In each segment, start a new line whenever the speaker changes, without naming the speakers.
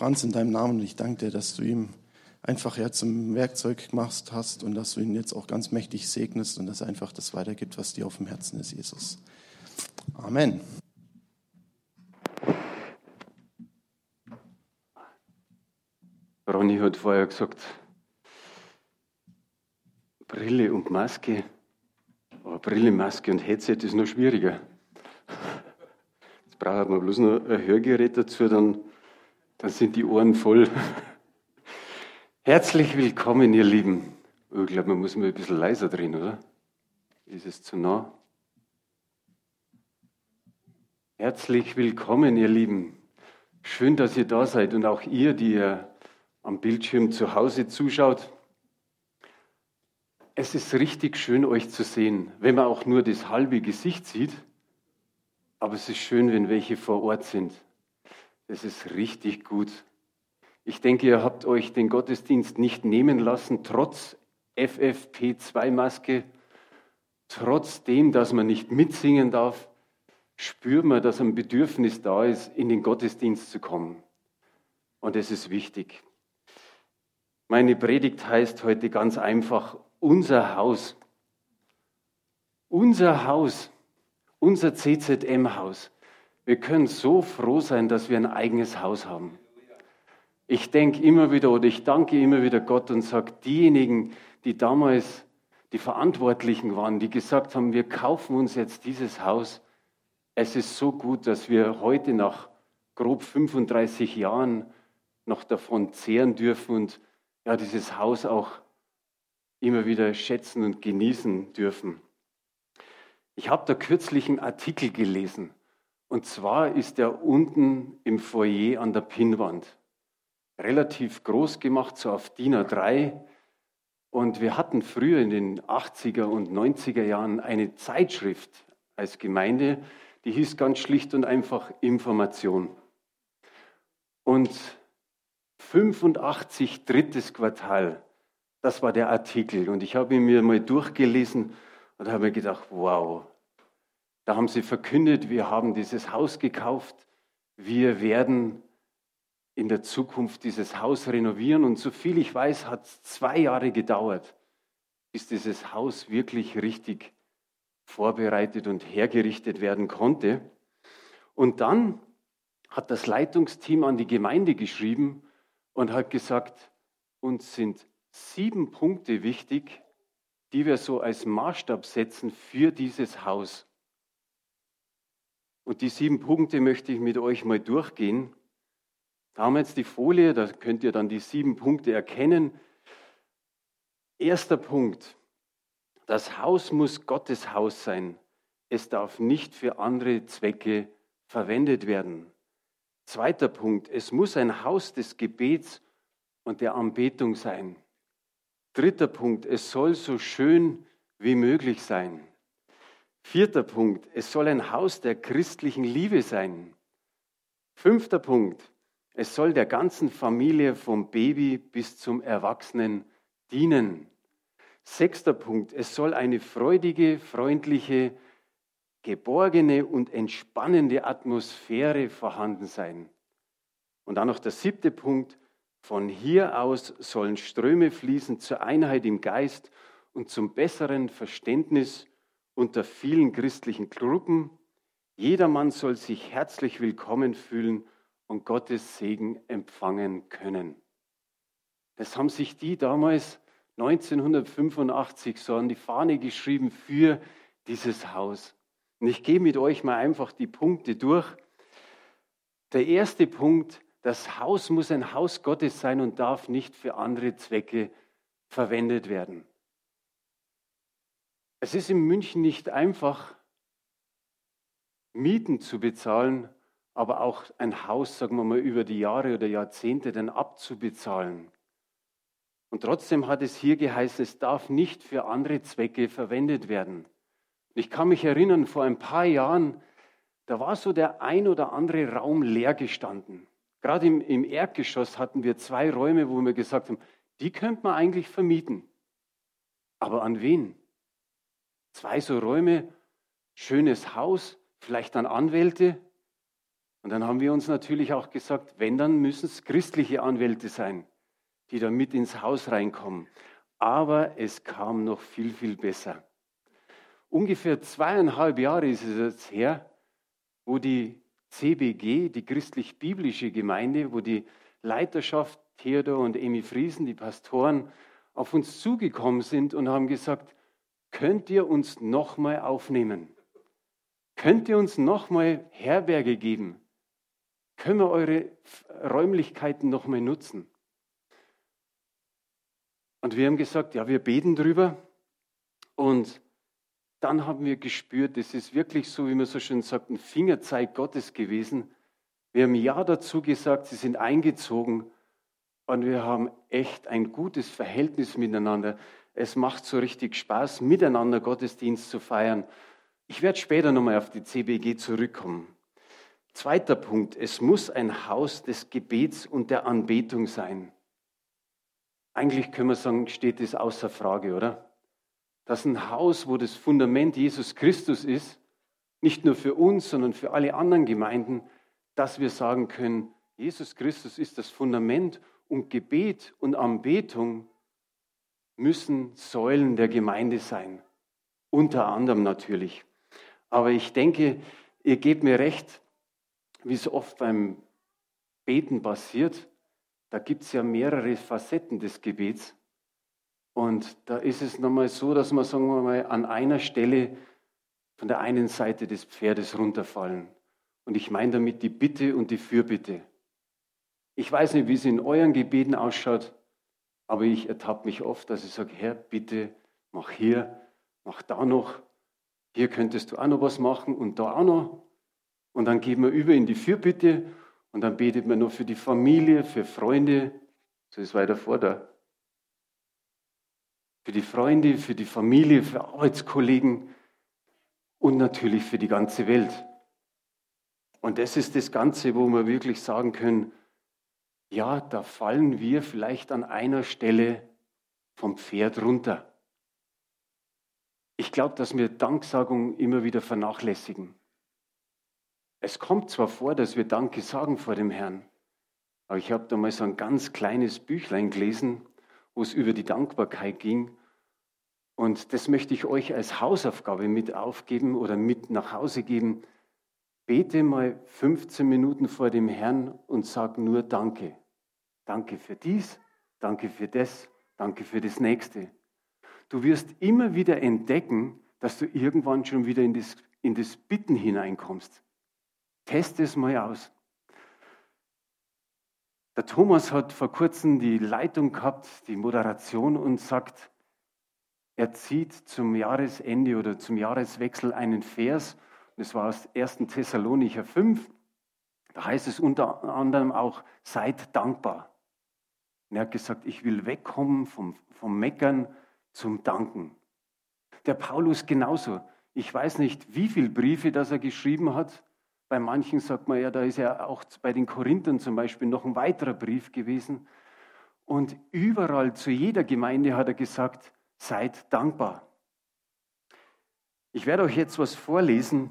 Franz in deinem Namen und ich danke dir, dass du ihm einfach ja zum Werkzeug machst hast und dass du ihn jetzt auch ganz mächtig segnest und dass er einfach das weitergibt, was dir auf dem Herzen ist, Jesus. Amen.
Ronny hat vorher gesagt, Brille und Maske. Aber Brille, Maske und Headset ist noch schwieriger. Jetzt braucht man bloß noch ein Hörgerät dazu, dann, dann sind die Ohren voll. Herzlich willkommen, ihr Lieben. Oh, ich glaube, man muss mal ein bisschen leiser drehen, oder? Ist es zu nah? Herzlich willkommen, ihr Lieben. Schön, dass ihr da seid und auch ihr, die ihr am Bildschirm zu Hause zuschaut. Es ist richtig schön, euch zu sehen, wenn man auch nur das halbe Gesicht sieht. Aber es ist schön, wenn welche vor Ort sind. Es ist richtig gut. Ich denke, ihr habt euch den Gottesdienst nicht nehmen lassen, trotz FFP2-Maske, trotzdem, dass man nicht mitsingen darf, spürt man, dass ein Bedürfnis da ist, in den Gottesdienst zu kommen. Und es ist wichtig. Meine Predigt heißt heute ganz einfach, unser Haus. Unser Haus, unser CZM-Haus. Wir können so froh sein, dass wir ein eigenes Haus haben. Ich denke immer wieder oder ich danke immer wieder Gott und sage, diejenigen, die damals die Verantwortlichen waren, die gesagt haben, wir kaufen uns jetzt dieses Haus, es ist so gut, dass wir heute nach grob 35 Jahren noch davon zehren dürfen und ja, dieses Haus auch immer wieder schätzen und genießen dürfen. Ich habe da kürzlich einen Artikel gelesen. Und zwar ist er unten im Foyer an der Pinnwand. Relativ groß gemacht, so auf DIN A3. Und wir hatten früher in den 80er und 90er Jahren eine Zeitschrift als Gemeinde, die hieß ganz schlicht und einfach Information. Und 85 drittes Quartal das war der Artikel. Und ich habe ihn mir mal durchgelesen und habe mir gedacht, wow, da haben sie verkündet, wir haben dieses Haus gekauft, wir werden in der Zukunft dieses Haus renovieren. Und so viel ich weiß, hat es zwei Jahre gedauert, bis dieses Haus wirklich richtig vorbereitet und hergerichtet werden konnte. Und dann hat das Leitungsteam an die Gemeinde geschrieben und hat gesagt, uns sind sieben Punkte wichtig, die wir so als Maßstab setzen für dieses Haus. Und die sieben Punkte möchte ich mit euch mal durchgehen. Da haben wir jetzt die Folie, da könnt ihr dann die sieben Punkte erkennen. Erster Punkt. Das Haus muss Gottes Haus sein. Es darf nicht für andere Zwecke verwendet werden. Zweiter Punkt. Es muss ein Haus des Gebets und der Anbetung sein. Dritter Punkt, es soll so schön wie möglich sein. Vierter Punkt, es soll ein Haus der christlichen Liebe sein. Fünfter Punkt, es soll der ganzen Familie vom Baby bis zum Erwachsenen dienen. Sechster Punkt, es soll eine freudige, freundliche, geborgene und entspannende Atmosphäre vorhanden sein. Und dann noch der siebte Punkt, von hier aus sollen Ströme fließen zur Einheit im Geist und zum besseren Verständnis unter vielen christlichen Gruppen. Jedermann soll sich herzlich willkommen fühlen und Gottes Segen empfangen können. Das haben sich die damals 1985 so an die Fahne geschrieben für dieses Haus. Und ich gehe mit euch mal einfach die Punkte durch. Der erste Punkt, das Haus muss ein Haus Gottes sein und darf nicht für andere Zwecke verwendet werden. Es ist in München nicht einfach, Mieten zu bezahlen, aber auch ein Haus, sagen wir mal, über die Jahre oder Jahrzehnte dann abzubezahlen. Und trotzdem hat es hier geheißen, es darf nicht für andere Zwecke verwendet werden. Ich kann mich erinnern, vor ein paar Jahren, da war so der ein oder andere Raum leer gestanden. Gerade im, im Erdgeschoss hatten wir zwei Räume, wo wir gesagt haben, die könnte man eigentlich vermieten. Aber an wen? Zwei so Räume, schönes Haus, vielleicht an Anwälte. Und dann haben wir uns natürlich auch gesagt, wenn, dann müssen es christliche Anwälte sein, die da mit ins Haus reinkommen. Aber es kam noch viel, viel besser. Ungefähr zweieinhalb Jahre ist es jetzt her, wo die CBG, die christlich-biblische Gemeinde, wo die Leiterschaft Theodor und Emi Friesen, die Pastoren, auf uns zugekommen sind und haben gesagt, könnt ihr uns nochmal aufnehmen? Könnt ihr uns nochmal Herberge geben? Können wir eure Räumlichkeiten nochmal nutzen? Und wir haben gesagt, ja, wir beten drüber. Und dann haben wir gespürt, es ist wirklich so, wie man so schön sagt, ein Fingerzeig Gottes gewesen. Wir haben Ja dazu gesagt, sie sind eingezogen und wir haben echt ein gutes Verhältnis miteinander. Es macht so richtig Spaß, miteinander Gottesdienst zu feiern. Ich werde später nochmal auf die CBG zurückkommen. Zweiter Punkt, es muss ein Haus des Gebets und der Anbetung sein. Eigentlich können wir sagen, steht es außer Frage, oder? Dass ein Haus, wo das Fundament Jesus Christus ist, nicht nur für uns, sondern für alle anderen Gemeinden, dass wir sagen können, Jesus Christus ist das Fundament und Gebet und Anbetung müssen Säulen der Gemeinde sein. Unter anderem natürlich. Aber ich denke, ihr gebt mir recht, wie es oft beim Beten passiert, da gibt es ja mehrere Facetten des Gebets. Und da ist es nochmal so, dass wir, sagen wir mal, an einer Stelle von der einen Seite des Pferdes runterfallen. Und ich meine damit die Bitte und die Fürbitte. Ich weiß nicht, wie es in euren Gebeten ausschaut, aber ich ertappe mich oft, dass ich sage, Herr, bitte mach hier, mach da noch, hier könntest du auch noch was machen und da auch noch. Und dann gehen wir über in die Fürbitte und dann betet man nur für die Familie, für Freunde. So ist weiter vor da. Für die Freunde, für die Familie, für Arbeitskollegen und natürlich für die ganze Welt. Und das ist das Ganze, wo wir wirklich sagen können, ja, da fallen wir vielleicht an einer Stelle vom Pferd runter. Ich glaube, dass wir Danksagung immer wieder vernachlässigen. Es kommt zwar vor, dass wir Danke sagen vor dem Herrn, aber ich habe da mal so ein ganz kleines Büchlein gelesen, wo es über die Dankbarkeit ging. Und das möchte ich euch als Hausaufgabe mit aufgeben oder mit nach Hause geben. Bete mal 15 Minuten vor dem Herrn und sag nur Danke. Danke für dies, danke für das, danke für das nächste. Du wirst immer wieder entdecken, dass du irgendwann schon wieder in das, in das Bitten hineinkommst. Test es mal aus. Der Thomas hat vor kurzem die Leitung gehabt, die Moderation und sagt, er zieht zum Jahresende oder zum Jahreswechsel einen Vers, das war aus 1. Thessalonicher 5, da heißt es unter anderem auch, seid dankbar. Und er hat gesagt, ich will wegkommen vom, vom Meckern zum Danken. Der Paulus genauso. Ich weiß nicht, wie viele Briefe das er geschrieben hat, bei manchen sagt man ja, da ist ja auch bei den Korinthern zum Beispiel noch ein weiterer Brief gewesen. Und überall zu jeder Gemeinde hat er gesagt, seid dankbar. Ich werde euch jetzt was vorlesen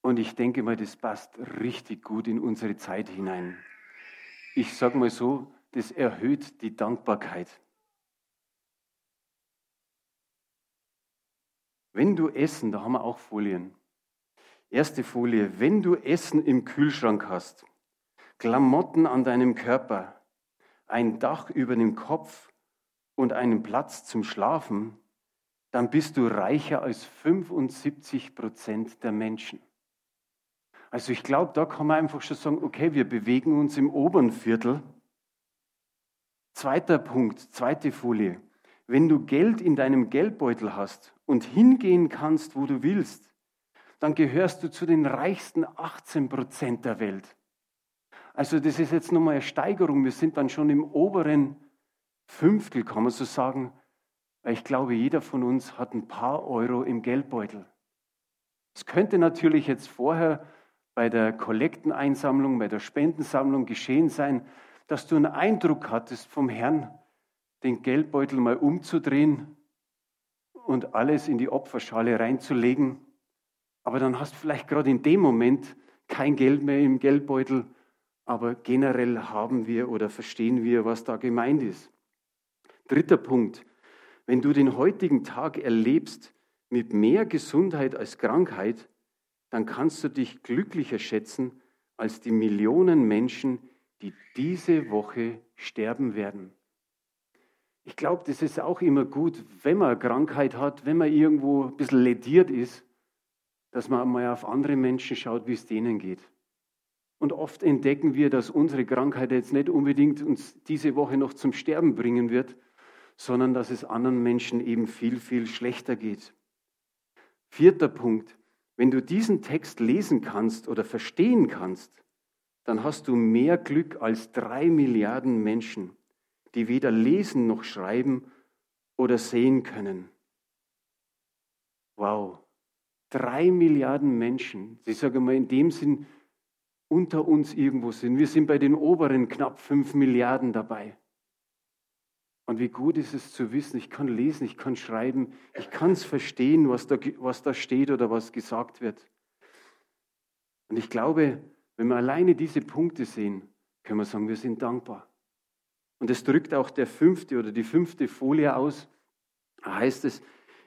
und ich denke mal, das passt richtig gut in unsere Zeit hinein. Ich sage mal so, das erhöht die Dankbarkeit. Wenn du essen, da haben wir auch Folien. Erste Folie. Wenn du Essen im Kühlschrank hast, Klamotten an deinem Körper, ein Dach über dem Kopf und einen Platz zum Schlafen, dann bist du reicher als 75 Prozent der Menschen. Also ich glaube, da kann man einfach schon sagen, okay, wir bewegen uns im oberen Viertel. Zweiter Punkt, zweite Folie. Wenn du Geld in deinem Geldbeutel hast und hingehen kannst, wo du willst, dann gehörst du zu den reichsten 18 Prozent der Welt. Also das ist jetzt nochmal eine Steigerung. Wir sind dann schon im oberen Fünftel, kann man so sagen. Ich glaube, jeder von uns hat ein paar Euro im Geldbeutel. Es könnte natürlich jetzt vorher bei der Kollekteneinsammlung, bei der Spendensammlung geschehen sein, dass du einen Eindruck hattest vom Herrn, den Geldbeutel mal umzudrehen und alles in die Opferschale reinzulegen aber dann hast du vielleicht gerade in dem Moment kein Geld mehr im Geldbeutel, aber generell haben wir oder verstehen wir, was da gemeint ist. Dritter Punkt. Wenn du den heutigen Tag erlebst mit mehr Gesundheit als Krankheit, dann kannst du dich glücklicher schätzen als die Millionen Menschen, die diese Woche sterben werden. Ich glaube, das ist auch immer gut, wenn man Krankheit hat, wenn man irgendwo ein bisschen lediert ist, dass man mal auf andere Menschen schaut, wie es denen geht. Und oft entdecken wir, dass unsere Krankheit jetzt nicht unbedingt uns diese Woche noch zum Sterben bringen wird, sondern dass es anderen Menschen eben viel, viel schlechter geht. Vierter Punkt. Wenn du diesen Text lesen kannst oder verstehen kannst, dann hast du mehr Glück als drei Milliarden Menschen, die weder lesen noch schreiben oder sehen können. Wow, drei Milliarden Menschen, ich sage mal in dem Sinn, unter uns irgendwo sind. Wir sind bei den oberen knapp fünf Milliarden dabei. Und wie gut ist es zu wissen, ich kann lesen, ich kann schreiben, ich kann es verstehen, was da, was da steht oder was gesagt wird. Und ich glaube, wenn wir alleine diese Punkte sehen, können wir sagen, wir sind dankbar. Und es drückt auch der fünfte oder die fünfte Folie aus. Da heißt es,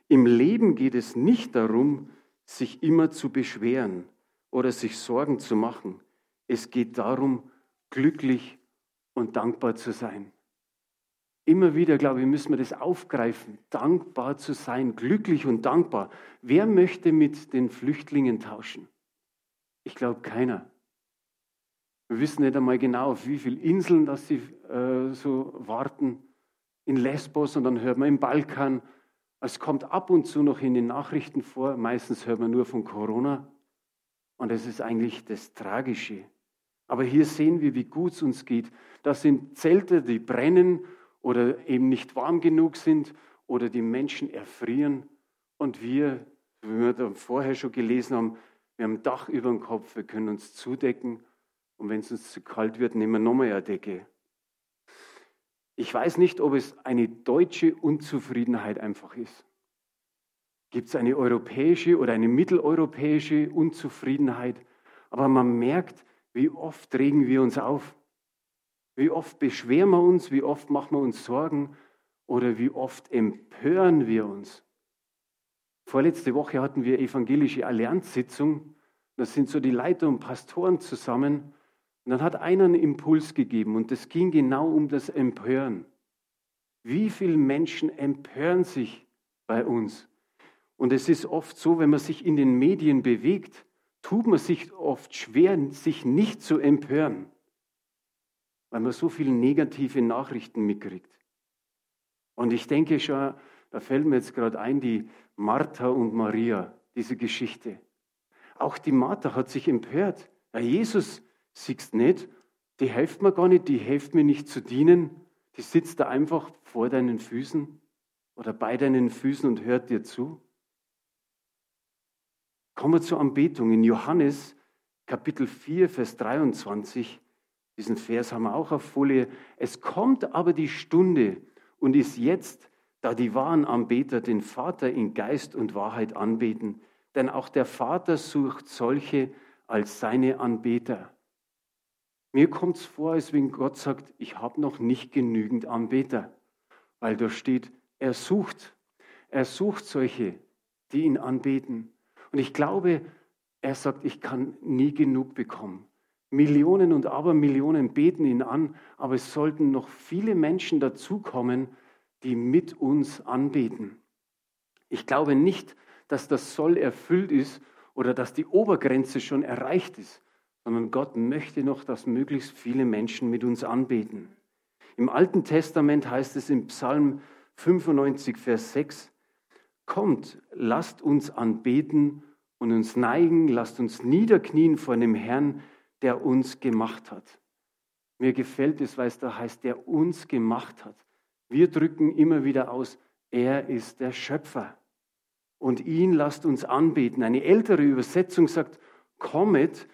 im Leben geht es nicht darum, sich immer zu beschweren oder sich Sorgen zu machen. Es geht darum, glücklich und dankbar zu sein. Immer wieder, glaube ich, müssen wir das aufgreifen, dankbar zu sein, glücklich und dankbar. Wer möchte mit den Flüchtlingen tauschen? Ich glaube keiner. Wir wissen nicht einmal genau, auf wie viele Inseln dass sie äh, so warten. In Lesbos und dann hört man im Balkan. Es kommt ab und zu noch in den Nachrichten vor. Meistens hört man nur von Corona. Und das ist eigentlich das Tragische. Aber hier sehen wir, wie gut es uns geht. Das sind Zelte, die brennen oder eben nicht warm genug sind oder die Menschen erfrieren und wir, wie wir vorher schon gelesen haben, wir haben Dach über dem Kopf, wir können uns zudecken und wenn es uns zu kalt wird, nehmen wir nochmal eine Decke. Ich weiß nicht, ob es eine deutsche Unzufriedenheit einfach ist. Gibt es eine europäische oder eine mitteleuropäische Unzufriedenheit? Aber man merkt, wie oft regen wir uns auf. Wie oft beschweren wir uns, wie oft machen wir uns Sorgen oder wie oft empören wir uns. Vorletzte Woche hatten wir evangelische Allianzsitzung. Da sind so die Leiter und Pastoren zusammen. Und dann hat einer einen Impuls gegeben und es ging genau um das Empören. Wie viele Menschen empören sich bei uns? Und es ist oft so, wenn man sich in den Medien bewegt, tut man sich oft schwer, sich nicht zu empören weil man so viele negative Nachrichten mitkriegt. Und ich denke schon, da fällt mir jetzt gerade ein, die Martha und Maria, diese Geschichte. Auch die Martha hat sich empört. Ja, Jesus, siehst nicht, die hilft mir gar nicht, die hilft mir nicht zu dienen. Die sitzt da einfach vor deinen Füßen oder bei deinen Füßen und hört dir zu. Kommen wir zur Anbetung. In Johannes Kapitel 4, Vers 23 diesen Vers haben wir auch auf Folie. Es kommt aber die Stunde und ist jetzt, da die wahren Anbeter den Vater in Geist und Wahrheit anbeten. Denn auch der Vater sucht solche als seine Anbeter. Mir kommt es vor, als wenn Gott sagt, ich habe noch nicht genügend Anbeter. Weil da steht, er sucht. Er sucht solche, die ihn anbeten. Und ich glaube, er sagt, ich kann nie genug bekommen. Millionen und Abermillionen beten ihn an, aber es sollten noch viele Menschen dazukommen, die mit uns anbeten. Ich glaube nicht, dass das Soll erfüllt ist oder dass die Obergrenze schon erreicht ist, sondern Gott möchte noch, dass möglichst viele Menschen mit uns anbeten. Im Alten Testament heißt es im Psalm 95, Vers 6, Kommt, lasst uns anbeten und uns neigen, lasst uns niederknien vor dem Herrn, der uns gemacht hat. Mir gefällt es, weil es da heißt, der uns gemacht hat. Wir drücken immer wieder aus, er ist der Schöpfer. Und ihn lasst uns anbeten. Eine ältere Übersetzung sagt, kommet,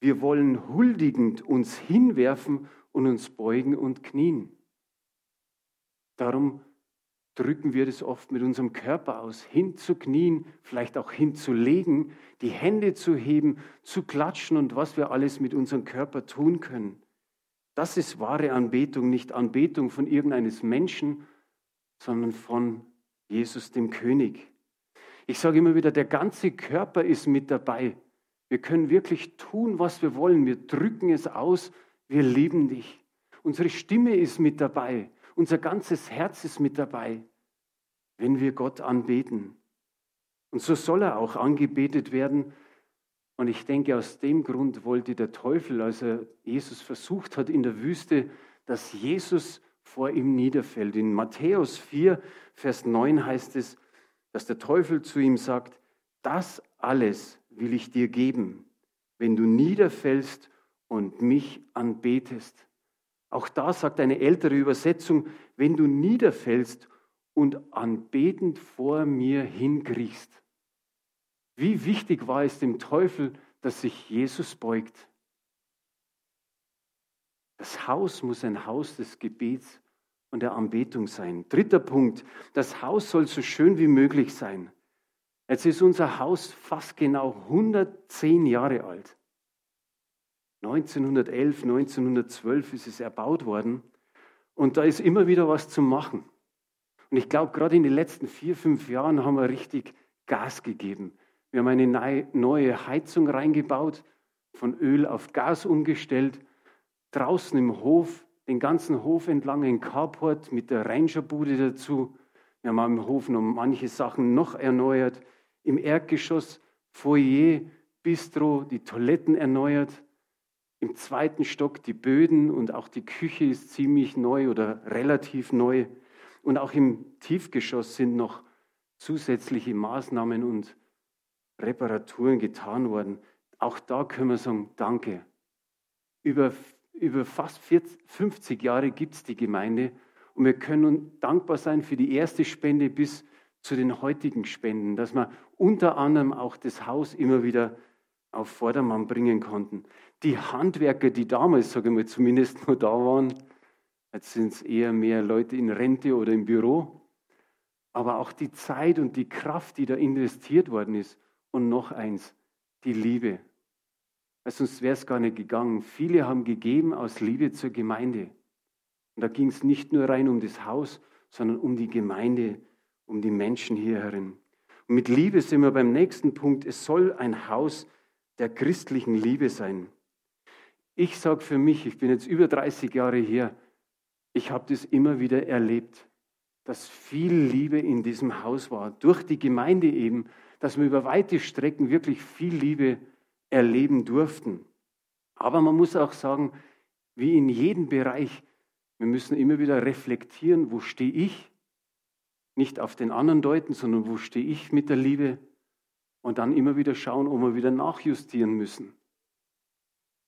wir wollen huldigend uns hinwerfen und uns beugen und knien. Darum drücken wir das oft mit unserem Körper aus, hinzuknien, vielleicht auch hinzulegen, die Hände zu heben, zu klatschen und was wir alles mit unserem Körper tun können. Das ist wahre Anbetung, nicht Anbetung von irgendeines Menschen, sondern von Jesus dem König. Ich sage immer wieder, der ganze Körper ist mit dabei. Wir können wirklich tun, was wir wollen. Wir drücken es aus. Wir lieben dich. Unsere Stimme ist mit dabei. Unser ganzes Herz ist mit dabei, wenn wir Gott anbeten. Und so soll er auch angebetet werden. Und ich denke, aus dem Grund wollte der Teufel, als er Jesus versucht hat in der Wüste, dass Jesus vor ihm niederfällt. In Matthäus 4, Vers 9 heißt es, dass der Teufel zu ihm sagt, das alles will ich dir geben, wenn du niederfällst und mich anbetest. Auch da sagt eine ältere Übersetzung, wenn du niederfällst und anbetend vor mir hinkriechst. Wie wichtig war es dem Teufel, dass sich Jesus beugt. Das Haus muss ein Haus des Gebets und der Anbetung sein. Dritter Punkt, das Haus soll so schön wie möglich sein. Jetzt ist unser Haus fast genau 110 Jahre alt. 1911, 1912 ist es erbaut worden und da ist immer wieder was zu machen. Und ich glaube, gerade in den letzten vier, fünf Jahren haben wir richtig Gas gegeben. Wir haben eine neue Heizung reingebaut, von Öl auf Gas umgestellt. Draußen im Hof, den ganzen Hof entlang ein Carport mit der Rangerbude dazu. Wir haben im Hof noch manche Sachen noch erneuert. Im Erdgeschoss Foyer, Bistro, die Toiletten erneuert. Im zweiten Stock die Böden und auch die Küche ist ziemlich neu oder relativ neu. Und auch im Tiefgeschoss sind noch zusätzliche Maßnahmen und Reparaturen getan worden. Auch da können wir sagen, danke. Über, über fast 40, 50 Jahre gibt es die Gemeinde und wir können dankbar sein für die erste Spende bis zu den heutigen Spenden, dass wir unter anderem auch das Haus immer wieder auf Vordermann bringen konnten. Die Handwerker, die damals, sage ich mal, zumindest nur da waren, jetzt sind es eher mehr Leute in Rente oder im Büro, aber auch die Zeit und die Kraft, die da investiert worden ist, und noch eins, die Liebe. Weil sonst wäre es gar nicht gegangen. Viele haben gegeben aus Liebe zur Gemeinde. Und da ging es nicht nur rein um das Haus, sondern um die Gemeinde, um die Menschen hier herin. Und mit Liebe sind wir beim nächsten Punkt. Es soll ein Haus der christlichen Liebe sein. Ich sage für mich, ich bin jetzt über 30 Jahre hier, ich habe das immer wieder erlebt, dass viel Liebe in diesem Haus war, durch die Gemeinde eben, dass wir über weite Strecken wirklich viel Liebe erleben durften. Aber man muss auch sagen, wie in jedem Bereich, wir müssen immer wieder reflektieren, wo stehe ich? Nicht auf den anderen deuten, sondern wo stehe ich mit der Liebe? Und dann immer wieder schauen, ob wir wieder nachjustieren müssen.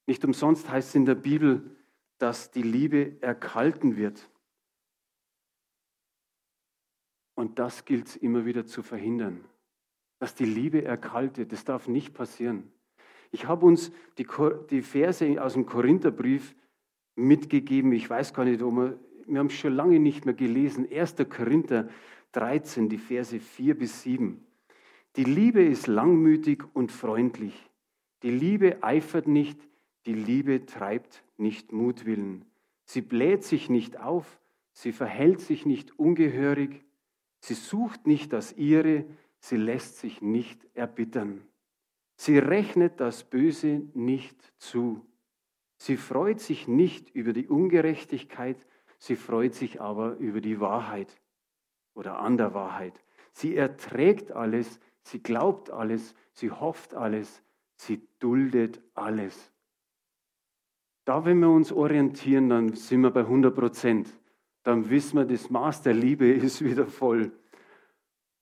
Nicht umsonst heißt es in der Bibel, dass die Liebe erkalten wird. Und das gilt es immer wieder zu verhindern dass die Liebe erkaltet. Das darf nicht passieren. Ich habe uns die, die Verse aus dem Korintherbrief mitgegeben. Ich weiß gar nicht, ob wir, wir haben es schon lange nicht mehr gelesen. 1. Korinther 13, die Verse 4 bis 7. Die Liebe ist langmütig und freundlich. Die Liebe eifert nicht, die Liebe treibt nicht Mutwillen. Sie bläht sich nicht auf, sie verhält sich nicht ungehörig, sie sucht nicht das ihre, Sie lässt sich nicht erbittern. Sie rechnet das Böse nicht zu. Sie freut sich nicht über die Ungerechtigkeit, sie freut sich aber über die Wahrheit oder an der Wahrheit. Sie erträgt alles, sie glaubt alles, sie hofft alles, sie duldet alles. Da, wenn wir uns orientieren, dann sind wir bei 100 Prozent. Dann wissen wir, das Maß der Liebe ist wieder voll.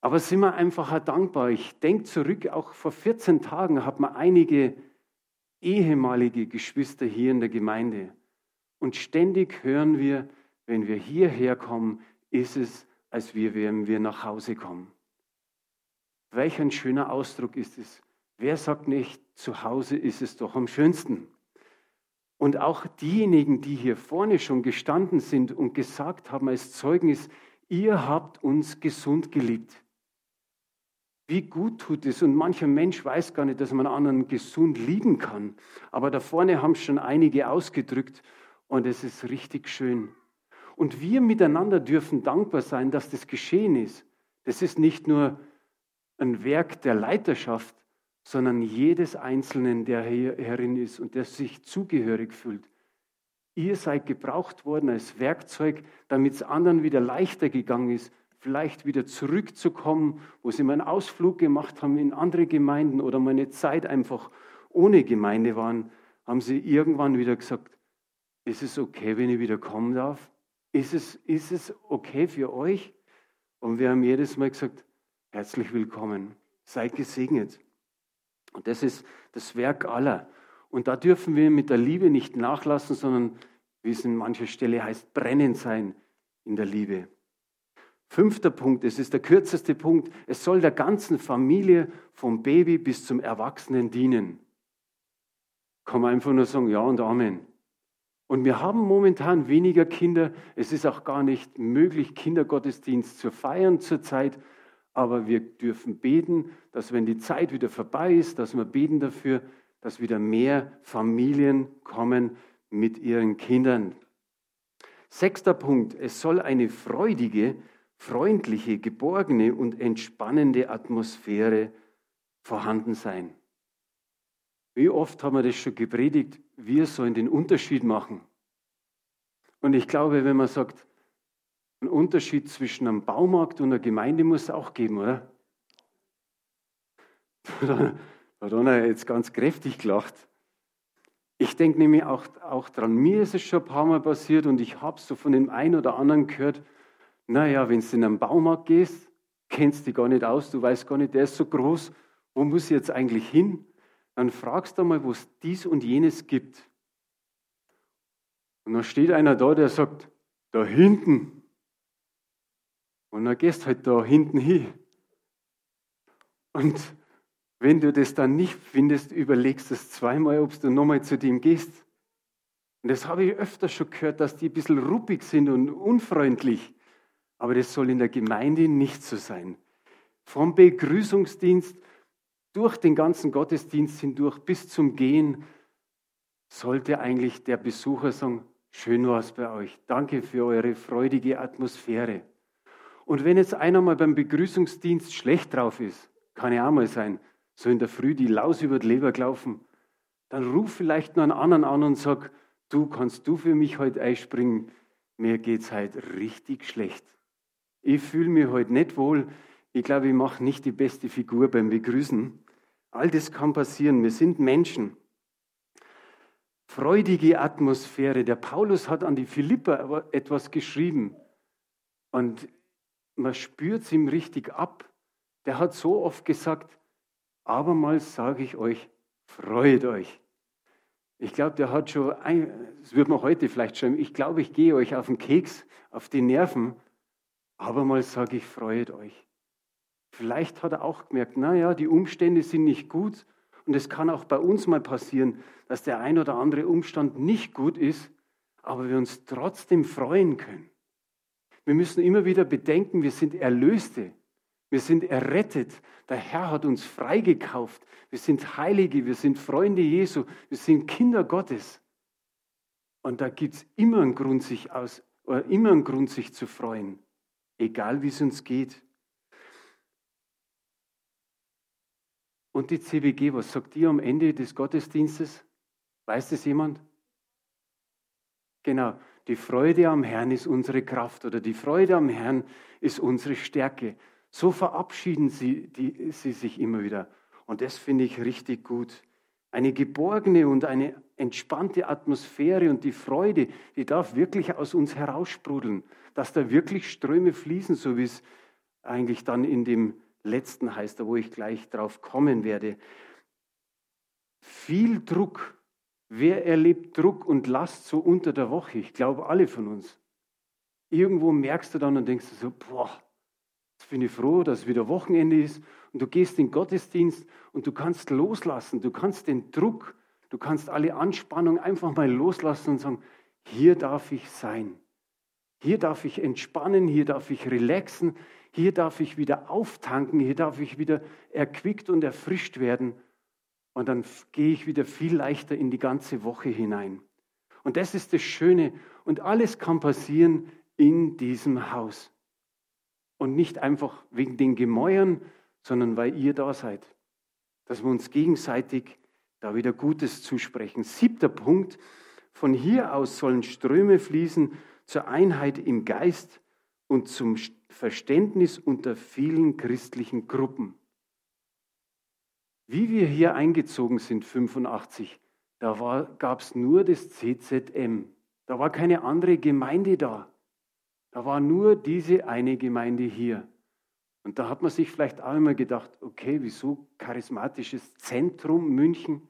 Aber sind wir einfach dankbar. Ich denke zurück, auch vor 14 Tagen hat man einige ehemalige Geschwister hier in der Gemeinde. Und ständig hören wir, wenn wir hierher kommen, ist es, als wir, wenn wir nach Hause kommen. Welch ein schöner Ausdruck ist es. Wer sagt nicht, zu Hause ist es doch am schönsten? Und auch diejenigen, die hier vorne schon gestanden sind und gesagt haben als Zeugnis, ihr habt uns gesund geliebt. Wie gut tut es? Und mancher Mensch weiß gar nicht, dass man anderen gesund lieben kann. Aber da vorne haben schon einige ausgedrückt und es ist richtig schön. Und wir miteinander dürfen dankbar sein, dass das geschehen ist. Das ist nicht nur ein Werk der Leiterschaft, sondern jedes Einzelnen, der hier herin ist und der sich zugehörig fühlt. Ihr seid gebraucht worden als Werkzeug, damit es anderen wieder leichter gegangen ist, vielleicht wieder zurückzukommen, wo sie mal einen Ausflug gemacht haben in andere Gemeinden oder mal eine Zeit einfach ohne Gemeinde waren, haben sie irgendwann wieder gesagt, ist es okay, wenn ich wieder kommen darf? Ist es, ist es okay für euch? Und wir haben jedes Mal gesagt, herzlich willkommen, seid gesegnet. Und das ist das Werk aller. Und da dürfen wir mit der Liebe nicht nachlassen, sondern, wie es in mancher Stelle heißt, brennend sein in der Liebe. Fünfter Punkt, es ist der kürzeste Punkt, es soll der ganzen Familie vom Baby bis zum Erwachsenen dienen. Kann man einfach nur sagen, ja und Amen. Und wir haben momentan weniger Kinder. Es ist auch gar nicht möglich, Kindergottesdienst zu feiern zurzeit. Aber wir dürfen beten, dass wenn die Zeit wieder vorbei ist, dass wir beten dafür, dass wieder mehr Familien kommen mit ihren Kindern. Sechster Punkt, es soll eine freudige, freundliche, geborgene und entspannende Atmosphäre vorhanden sein. Wie oft haben wir das schon gepredigt? Wir sollen den Unterschied machen. Und ich glaube, wenn man sagt, ein Unterschied zwischen einem Baumarkt und einer Gemeinde muss es auch geben, oder? Da hat einer jetzt ganz kräftig gelacht. Ich denke nämlich auch, auch dran, mir ist es schon ein paar Mal passiert und ich habe so von dem einen oder anderen gehört, naja, wenn du in einen Baumarkt gehst, kennst du dich gar nicht aus, du weißt gar nicht, der ist so groß, wo muss ich jetzt eigentlich hin? Dann fragst du mal, wo es dies und jenes gibt. Und dann steht einer da, der sagt, da hinten. Und dann gehst halt da hinten hin. Und wenn du das dann nicht findest, überlegst du es zweimal, ob du nochmal zu dem gehst. Und das habe ich öfter schon gehört, dass die ein bisschen ruppig sind und unfreundlich. Aber das soll in der Gemeinde nicht so sein. Vom Begrüßungsdienst durch den ganzen Gottesdienst hindurch bis zum Gehen sollte eigentlich der Besucher sagen, schön war es bei euch, danke für eure freudige Atmosphäre. Und wenn jetzt einer mal beim Begrüßungsdienst schlecht drauf ist, kann ja auch mal sein, so in der Früh die Laus über die Leber gelaufen, dann ruf vielleicht nur einen anderen an und sag, du kannst du für mich heute einspringen, mir geht's heute richtig schlecht. Ich fühle mich heute nicht wohl, ich glaube, ich mache nicht die beste Figur beim Begrüßen. All das kann passieren. Wir sind Menschen. Freudige Atmosphäre. Der Paulus hat an die Philipper etwas geschrieben. Und man spürt es ihm richtig ab. Der hat so oft gesagt, abermals sage ich euch, freut euch. Ich glaube, der hat schon, das wird man heute vielleicht schon, ich glaube, ich gehe euch auf den Keks, auf die Nerven, abermals sage ich, freut euch. Vielleicht hat er auch gemerkt, naja, die Umstände sind nicht gut und es kann auch bei uns mal passieren, dass der ein oder andere Umstand nicht gut ist, aber wir uns trotzdem freuen können. Wir müssen immer wieder bedenken, wir sind Erlöste, wir sind errettet. Der Herr hat uns freigekauft. Wir sind Heilige, wir sind Freunde Jesu, wir sind Kinder Gottes. Und da gibt es immer einen Grund, sich aus, oder immer einen Grund, sich zu freuen, egal wie es uns geht. Und die CBG, was sagt die am Ende des Gottesdienstes? Weiß das jemand? Genau, die Freude am Herrn ist unsere Kraft oder die Freude am Herrn ist unsere Stärke. So verabschieden sie, die, sie sich immer wieder. Und das finde ich richtig gut. Eine geborgene und eine entspannte Atmosphäre und die Freude, die darf wirklich aus uns heraussprudeln, dass da wirklich Ströme fließen, so wie es eigentlich dann in dem letzten heißt er, wo ich gleich drauf kommen werde. Viel Druck. Wer erlebt Druck und Last so unter der Woche? Ich glaube, alle von uns. Irgendwo merkst du dann und denkst du so, boah, jetzt bin ich froh, dass wieder Wochenende ist und du gehst in den Gottesdienst und du kannst loslassen, du kannst den Druck, du kannst alle Anspannung einfach mal loslassen und sagen, hier darf ich sein. Hier darf ich entspannen, hier darf ich relaxen, hier darf ich wieder auftanken, hier darf ich wieder erquickt und erfrischt werden. Und dann gehe ich wieder viel leichter in die ganze Woche hinein. Und das ist das Schöne. Und alles kann passieren in diesem Haus. Und nicht einfach wegen den Gemäuern, sondern weil ihr da seid. Dass wir uns gegenseitig da wieder Gutes zusprechen. Siebter Punkt. Von hier aus sollen Ströme fließen zur Einheit im Geist und zum Verständnis unter vielen christlichen Gruppen. Wie wir hier eingezogen sind, 85, da gab es nur das CZM. Da war keine andere Gemeinde da. Da war nur diese eine Gemeinde hier. Und da hat man sich vielleicht auch immer gedacht, okay, wieso charismatisches Zentrum München?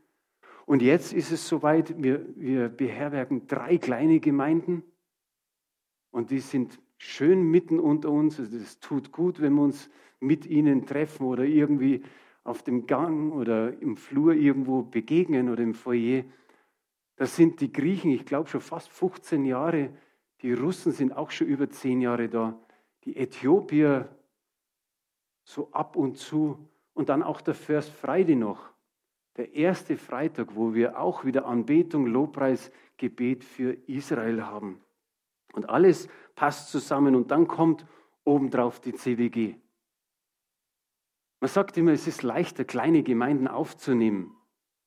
Und jetzt ist es soweit, wir, wir beherbergen drei kleine Gemeinden und die sind schön mitten unter uns. Das tut gut, wenn wir uns mit ihnen treffen oder irgendwie auf dem Gang oder im Flur irgendwo begegnen oder im Foyer. Das sind die Griechen, ich glaube schon fast 15 Jahre. Die Russen sind auch schon über 10 Jahre da. Die Äthiopier so ab und zu. Und dann auch der First Friday noch der erste Freitag, wo wir auch wieder Anbetung, Lobpreis, Gebet für Israel haben. Und alles passt zusammen und dann kommt obendrauf die CWG. Man sagt immer, es ist leichter, kleine Gemeinden aufzunehmen.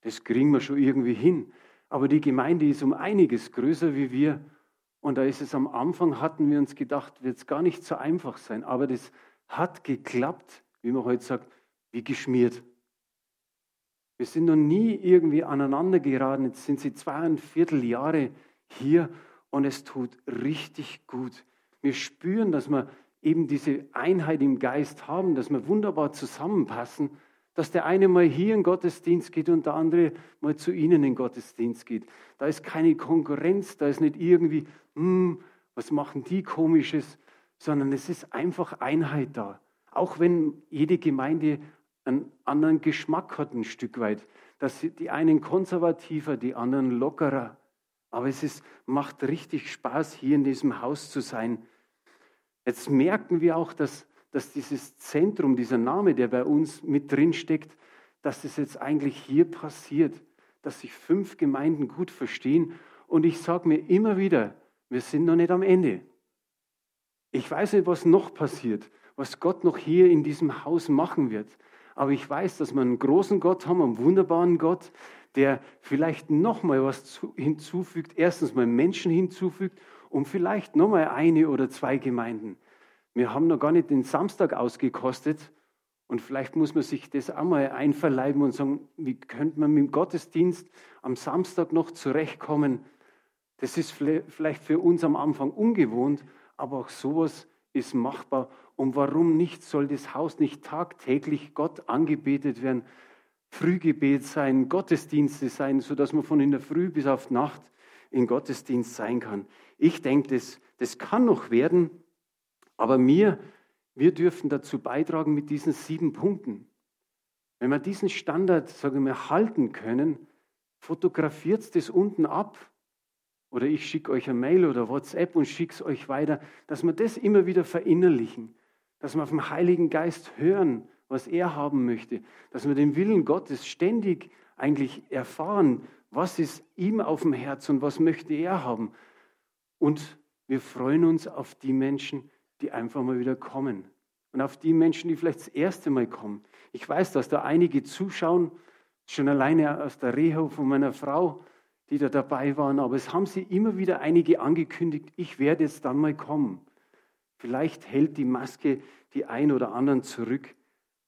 Das kriegen wir schon irgendwie hin. Aber die Gemeinde ist um einiges größer wie wir. Und da ist es am Anfang, hatten wir uns gedacht, wird es gar nicht so einfach sein. Aber das hat geklappt, wie man heute sagt, wie geschmiert. Wir sind noch nie irgendwie aneinander geraten. Jetzt sind sie zweieinviertel Jahre hier und es tut richtig gut. Wir spüren, dass wir eben diese Einheit im Geist haben, dass wir wunderbar zusammenpassen, dass der eine mal hier in Gottesdienst geht und der andere mal zu Ihnen in Gottesdienst geht. Da ist keine Konkurrenz, da ist nicht irgendwie, hm, was machen die komisches, sondern es ist einfach Einheit da. Auch wenn jede Gemeinde einen anderen Geschmack hat, ein Stück weit. Dass die einen konservativer, die anderen lockerer. Aber es ist, macht richtig Spaß, hier in diesem Haus zu sein. Jetzt merken wir auch, dass, dass dieses Zentrum, dieser Name, der bei uns mit drin steckt, dass es jetzt eigentlich hier passiert, dass sich fünf Gemeinden gut verstehen. Und ich sage mir immer wieder, wir sind noch nicht am Ende. Ich weiß nicht, was noch passiert, was Gott noch hier in diesem Haus machen wird. Aber ich weiß, dass wir einen großen Gott haben, einen wunderbaren Gott, der vielleicht noch mal was hinzufügt. Erstens mal Menschen hinzufügt und vielleicht noch mal eine oder zwei Gemeinden. Wir haben noch gar nicht den Samstag ausgekostet und vielleicht muss man sich das auch mal einverleiben und sagen, wie könnte man mit dem Gottesdienst am Samstag noch zurechtkommen? Das ist vielleicht für uns am Anfang ungewohnt, aber auch sowas ist machbar. Und warum nicht soll das Haus nicht tagtäglich Gott angebetet werden? Frühgebet sein, Gottesdienste sein, sodass man von in der Früh bis auf Nacht in Gottesdienst sein kann. Ich denke, das, das kann noch werden, aber wir, wir dürfen dazu beitragen mit diesen sieben Punkten. Wenn wir diesen Standard, sagen wir, halten können, fotografiert das unten ab oder ich schicke euch ein Mail oder WhatsApp und schicke es euch weiter, dass wir das immer wieder verinnerlichen, dass wir auf den Heiligen Geist hören, was er haben möchte, dass wir den Willen Gottes ständig eigentlich erfahren, was ist ihm auf dem Herz und was möchte er haben. Und wir freuen uns auf die Menschen, die einfach mal wieder kommen. Und auf die Menschen, die vielleicht das erste Mal kommen. Ich weiß, dass da einige zuschauen, schon alleine aus der Reha von meiner Frau, die da dabei waren, aber es haben sie immer wieder einige angekündigt, ich werde jetzt dann mal kommen. Vielleicht hält die Maske die ein oder anderen zurück,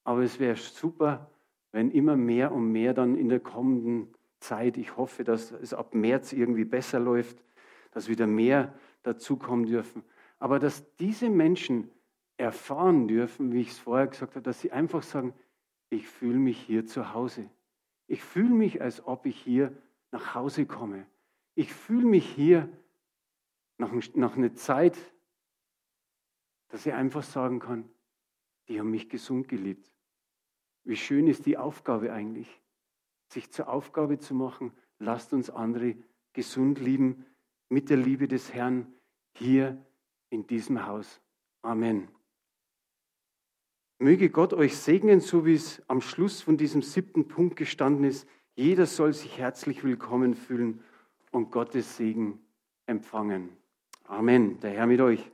aber es wäre super, wenn immer mehr und mehr dann in der kommenden Zeit, ich hoffe, dass es ab März irgendwie besser läuft, dass wieder mehr dazukommen dürfen, aber dass diese Menschen erfahren dürfen, wie ich es vorher gesagt habe, dass sie einfach sagen, ich fühle mich hier zu Hause. Ich fühle mich, als ob ich hier nach Hause komme. Ich fühle mich hier nach, nach einer Zeit, dass ich einfach sagen kann, die haben mich gesund geliebt. Wie schön ist die Aufgabe eigentlich, sich zur Aufgabe zu machen, lasst uns andere gesund lieben, mit der Liebe des Herrn hier in diesem Haus. Amen. Möge Gott euch segnen, so wie es am Schluss von diesem siebten Punkt gestanden ist. Jeder soll sich herzlich willkommen fühlen und Gottes Segen empfangen. Amen. Der Herr mit euch.